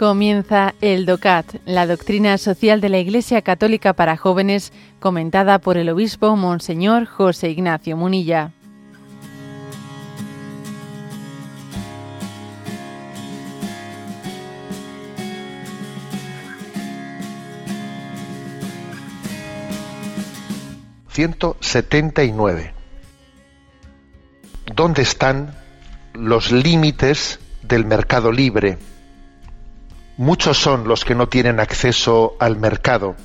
Comienza el DOCAT, la doctrina social de la Iglesia Católica para jóvenes, comentada por el obispo Monseñor José Ignacio Munilla. ...179... ¿Dónde están los límites del mercado libre? Muchos son los que no tienen acceso al mercado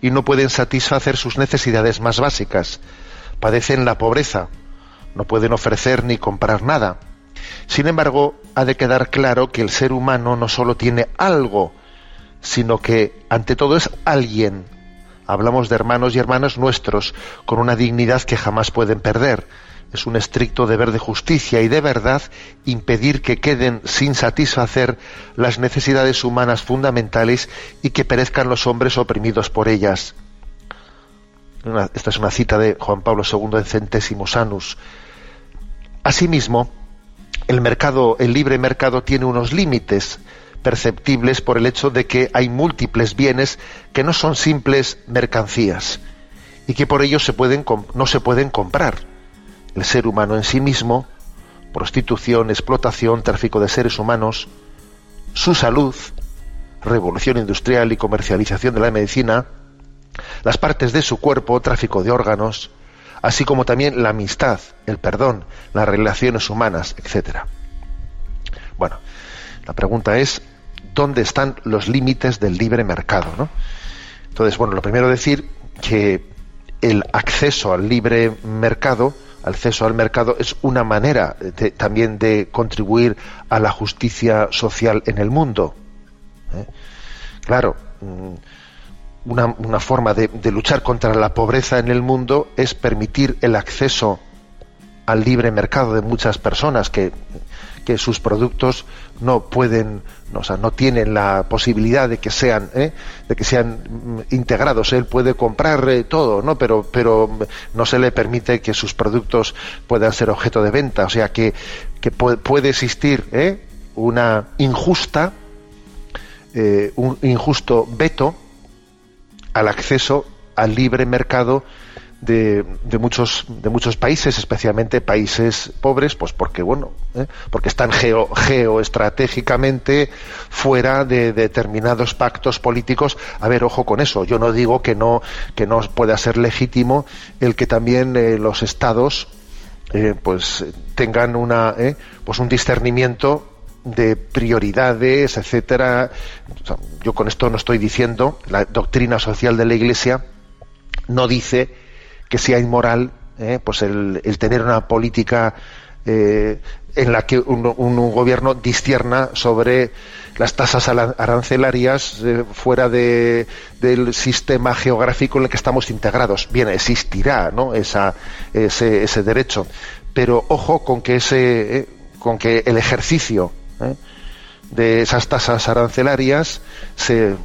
y no pueden satisfacer sus necesidades más básicas. Padecen la pobreza, no pueden ofrecer ni comprar nada. Sin embargo, ha de quedar claro que el ser humano no solo tiene algo, sino que ante todo es alguien. Hablamos de hermanos y hermanas nuestros con una dignidad que jamás pueden perder es un estricto deber de justicia y de verdad impedir que queden sin satisfacer las necesidades humanas fundamentales y que perezcan los hombres oprimidos por ellas. esta es una cita de Juan Pablo II en Centésimos Anus. Asimismo, el mercado, el libre mercado tiene unos límites perceptibles por el hecho de que hay múltiples bienes que no son simples mercancías y que por ello no se pueden comprar el ser humano en sí mismo, prostitución, explotación, tráfico de seres humanos, su salud, revolución industrial y comercialización de la medicina, las partes de su cuerpo, tráfico de órganos, así como también la amistad, el perdón, las relaciones humanas, etc. Bueno, la pregunta es, ¿dónde están los límites del libre mercado? Entonces, bueno, lo primero decir que el acceso al libre mercado acceso al mercado es una manera también de contribuir a la justicia social en el mundo. ¿eh? Claro, mm, una, forma de, luchar contra la pobreza en el mundo es permitir el acceso al libre mercado de muchas personas que que sus productos no pueden, o sea, no tienen la posibilidad de que sean, ¿eh? de que sean mm, integrados. Él puede comprar eh, todo, ¿no? Pero, pero no se le permite que sus productos puedan ser objeto de venta. O sea que, que puede, existir ¿eh? una injusta, un injusto veto al acceso al libre mercado de, muchos de muchos países especialmente países pobres pues porque bueno ¿eh? porque están geo, geoestratégicamente fuera de, determinados pactos políticos. A ver ojo con eso. Yo no digo que no que no pueda ser legítimo el que también eh, los estados eh, pues tengan una pues un discernimiento de prioridades etcétera. Yo con esto no estoy diciendo la doctrina social de la iglesia no dice que sea inmoral eh, pues el, tener una política eh, en la que un, gobierno distierna sobre las tasas arancelarias eh, fuera de, del sistema geográfico en el que estamos integrados. Bien, existirá ¿no? Esa, ese, ese, derecho, pero ojo con que, ese, con que el ejercicio de esas tasas arancelarias se,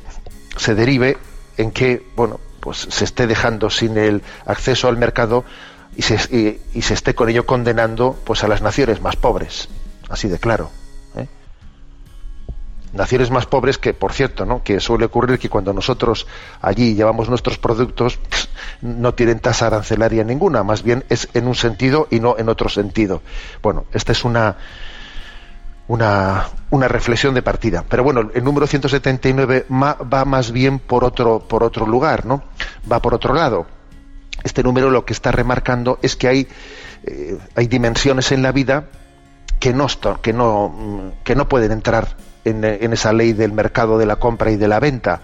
se derive en que, bueno, pues se esté dejando sin el acceso al mercado y se, y, se esté con ello condenando pues a las naciones más pobres. Así de claro ¿eh? naciones más pobres que por cierto no que suele ocurrir que cuando nosotros allí llevamos nuestros productos no tienen tasa arancelaria ninguna. Más bien es en un sentido y no en otro sentido. Bueno esta es una una, una, reflexión de partida. Pero bueno, el número 179 va más bien por otro, por otro lugar, ¿no? Va por otro lado. Este número lo que está remarcando es que hay, eh, hay dimensiones en la vida que no, que no, que no pueden entrar en, en esa ley del mercado de la compra y de la venta.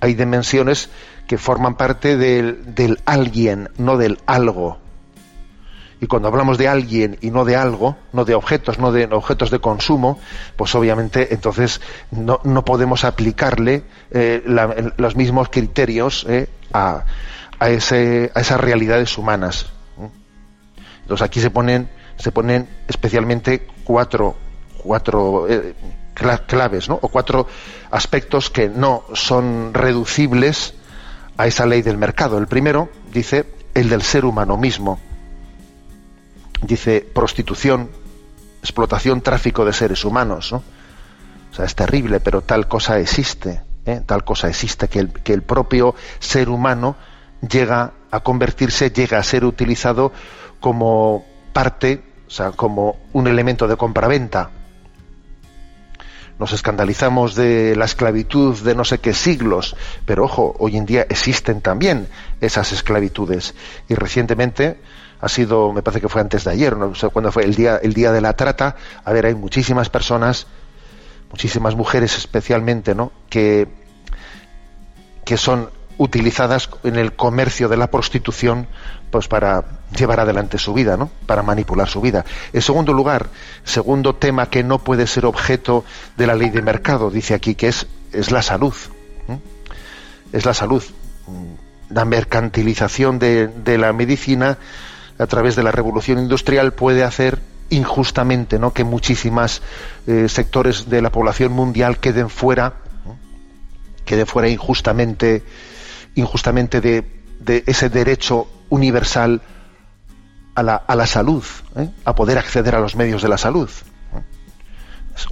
Hay dimensiones que forman parte del, del alguien, no del algo. Y cuando hablamos de alguien y no de algo, no de objetos, no de objetos de consumo, pues obviamente entonces no, no podemos aplicarle eh, los mismos criterios eh, a, a, ese, a esas realidades humanas. Entonces aquí se ponen, se ponen especialmente cuatro, cuatro eh, claves, ¿no? o cuatro aspectos que no son reducibles a esa ley del mercado. El primero dice el del ser humano mismo dice prostitución, explotación, tráfico de seres humanos. O sea, es terrible, pero tal cosa existe. ¿eh? Tal cosa existe, que el, que el propio ser humano llega a convertirse, llega a ser utilizado como parte, o sea, como un elemento de compraventa. Nos escandalizamos de la esclavitud de no sé qué siglos, pero ojo, hoy en día existen también esas esclavitudes. Y recientemente, ha sido, me parece que fue antes de ayer, no sé cuándo fue el día, el día de la trata, a ver, hay muchísimas personas, muchísimas mujeres especialmente, ¿no? que, que son utilizadas en el comercio de la prostitución pues para llevar adelante su vida, ¿no? Para manipular su vida. En segundo lugar, segundo tema que no puede ser objeto de la ley de mercado, dice aquí que es, es la salud. Es la salud. La mercantilización de, de, la medicina a través de la revolución industrial puede hacer injustamente ¿no? que muchísimas eh, sectores de la población mundial queden fuera, queden fuera injustamente injustamente de, ese derecho universal a la, a la salud, ¿eh? a poder acceder a los medios de la salud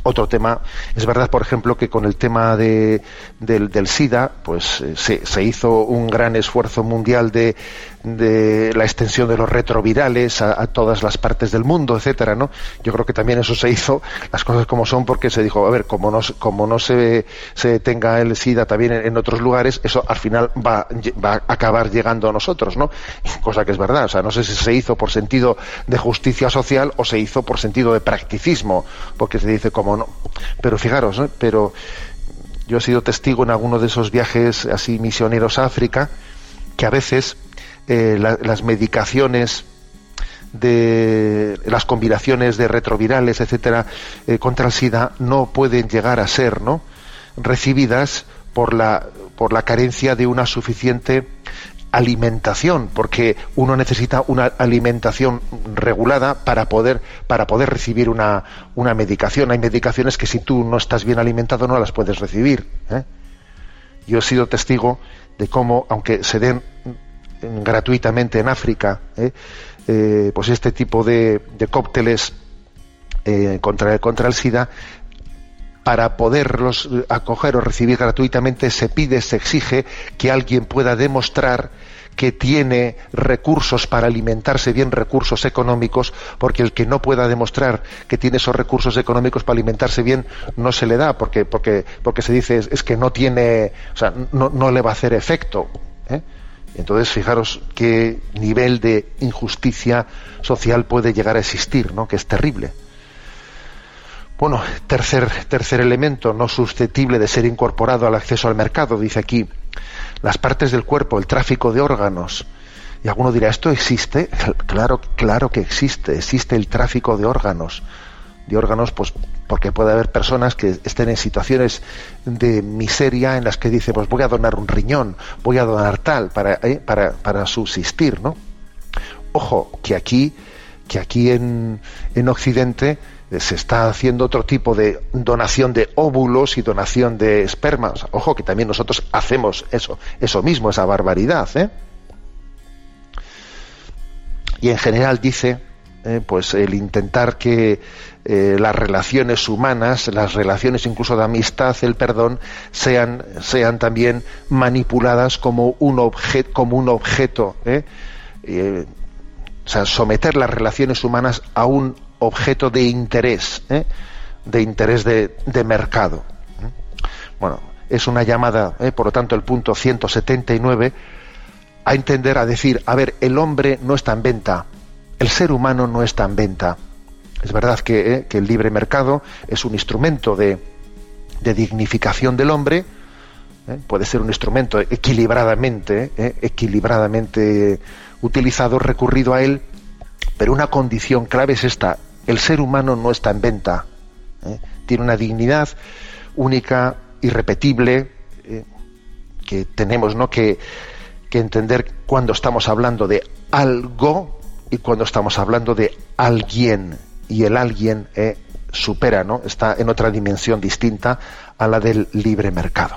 otro tema. Es verdad, por ejemplo, que con el tema de, del, SIDA, pues eh, se, hizo un gran esfuerzo mundial de, de la extensión de los retrovirales a, todas las partes del mundo, etcétera, ¿no? Yo creo que también eso se hizo, las cosas como son, porque se dijo, a ver, como no, como no se, se tenga el SIDA también en, otros lugares, eso al final va, va a acabar llegando a nosotros, ¿no? Cosa que es verdad, o sea, no sé si se hizo por sentido de justicia social o se hizo por sentido de practicismo, porque se dice como no. Pero fijaros, pero yo he sido testigo en alguno de esos viajes así misioneros a África, que a veces eh, las medicaciones de las combinaciones de retrovirales, etcétera, eh, contra el SIDA no pueden llegar a ser, ¿no? recibidas por la por la carencia de una suficiente alimentación, porque uno necesita una alimentación regulada para poder, para poder recibir una, una medicación. Hay medicaciones que si tú no estás bien alimentado no las puedes recibir. ¿eh? Yo he sido testigo de cómo, aunque se den gratuitamente en África, ¿eh? Eh, pues este tipo de, de cócteles contra, contra el SIDA, para poderlos acoger o recibir gratuitamente se pide, se exige que alguien pueda demostrar que tiene recursos para alimentarse bien, recursos económicos, porque el que no pueda demostrar que tiene esos recursos económicos para alimentarse bien no se le da, porque, porque, porque se dice es, que no tiene, o sea, no, no le va a hacer efecto. ¿eh? Entonces, fijaros qué nivel de injusticia social puede llegar a existir, ¿no? que es terrible. Bueno, tercer, tercer elemento no susceptible de ser incorporado al acceso al mercado, dice aquí, las partes del cuerpo, el tráfico de órganos. Y alguno dirá, ¿esto existe? Claro, claro que existe, existe el tráfico de órganos. De órganos, pues porque puede haber personas que estén en situaciones de miseria en las que dice, pues voy a donar un riñón, voy a donar tal para, eh, para, para subsistir, ¿no? Ojo, que aquí, que aquí en, en Occidente se está haciendo otro tipo de donación de óvulos y donación de espermas. Ojo, que también nosotros hacemos eso, eso mismo, esa barbaridad. ¿eh? Y en general dice, eh, pues el intentar que eh, las relaciones humanas, las relaciones incluso de amistad, el perdón, sean, sean también manipuladas como un, objeto como un objeto. o sea, someter las relaciones humanas a un objeto de interés, ¿eh? de interés de, mercado. ¿eh? Bueno, es una llamada, ¿eh? por lo tanto, el punto 179, a entender, a decir, a ver, el hombre no está en venta, el ser humano no está en venta. Es verdad que, el libre mercado es un instrumento de, dignificación del hombre, puede ser un instrumento equilibradamente, equilibradamente utilizado, recurrido a él, pero una condición clave es esta, el ser humano no está en venta. ¿eh? Tiene una dignidad única, irrepetible, ¿eh? que tenemos ¿no? que, entender cuando estamos hablando de algo y cuando estamos hablando de alguien. Y el alguien ¿eh? supera, ¿no? está en otra dimensión distinta a la del libre mercado.